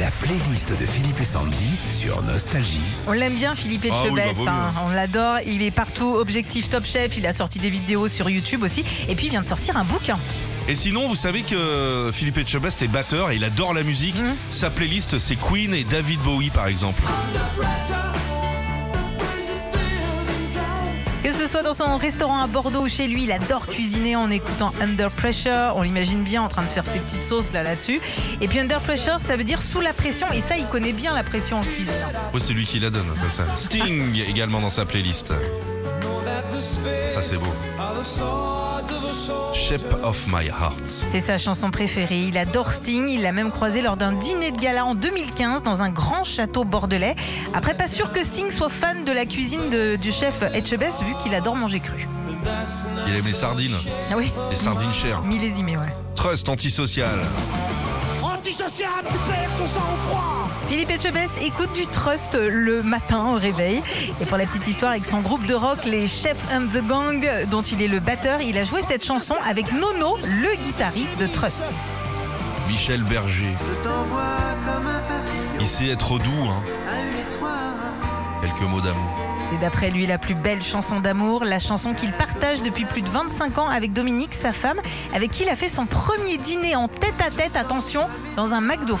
La playlist de Philippe et Sandy sur Nostalgie. On l'aime bien, Philippe Ah oui, Etchebest. bah, hein. On l'adore. Il est partout. Objectif Top Chef. Il a sorti des vidéos sur YouTube aussi. Et puis, il vient de sortir un bouquin. Et sinon, vous savez que Philippe Etchebest est batteur et il adore la musique. Mhm. Sa playlist, c'est Queen et David Bowie, par exemple. Que ce soit dans son restaurant à Bordeaux ou chez lui, il adore cuisiner en écoutant Under Pressure. On l'imagine bien en train de faire ses petites sauces là là-dessus. Et puis Under Pressure, ça veut dire sous la pression. Et ça, il connaît bien la pression en cuisine. Oh, c'est lui qui la donne, comme ça. Sting également dans sa playlist. Ça, c'est beau. Shape of My Heart. C'est sa chanson préférée. Il adore Sting. Il l'a même croisé lors d'un dîner de gala en 2015 dans un grand château bordelais. Après, pas sûr que Sting soit fan de la cuisine de- du chef Etchebest vu qu'il adore manger cru. Il aime les sardines. Ah oui, Les sardines chères. millésimé, ouais. Trust antisocial. Antisocial, tu perds ton sang-froid Philippe Etchebest écoute du Trust le matin au réveil. Et pour la petite histoire, avec son groupe de rock, les Chef and the Gang, dont il est le batteur, il a joué cette chanson avec Nono, le guitariste de Trust. Michel Berger. Il sait être doux, hein. Quelques mots d'amour. C'est d'après lui la plus belle chanson d'amour, la chanson qu'il partage depuis plus de 25 ans avec Dominique, sa femme, avec qui il a fait son premier dîner en tête à tête, attention, dans un McDo.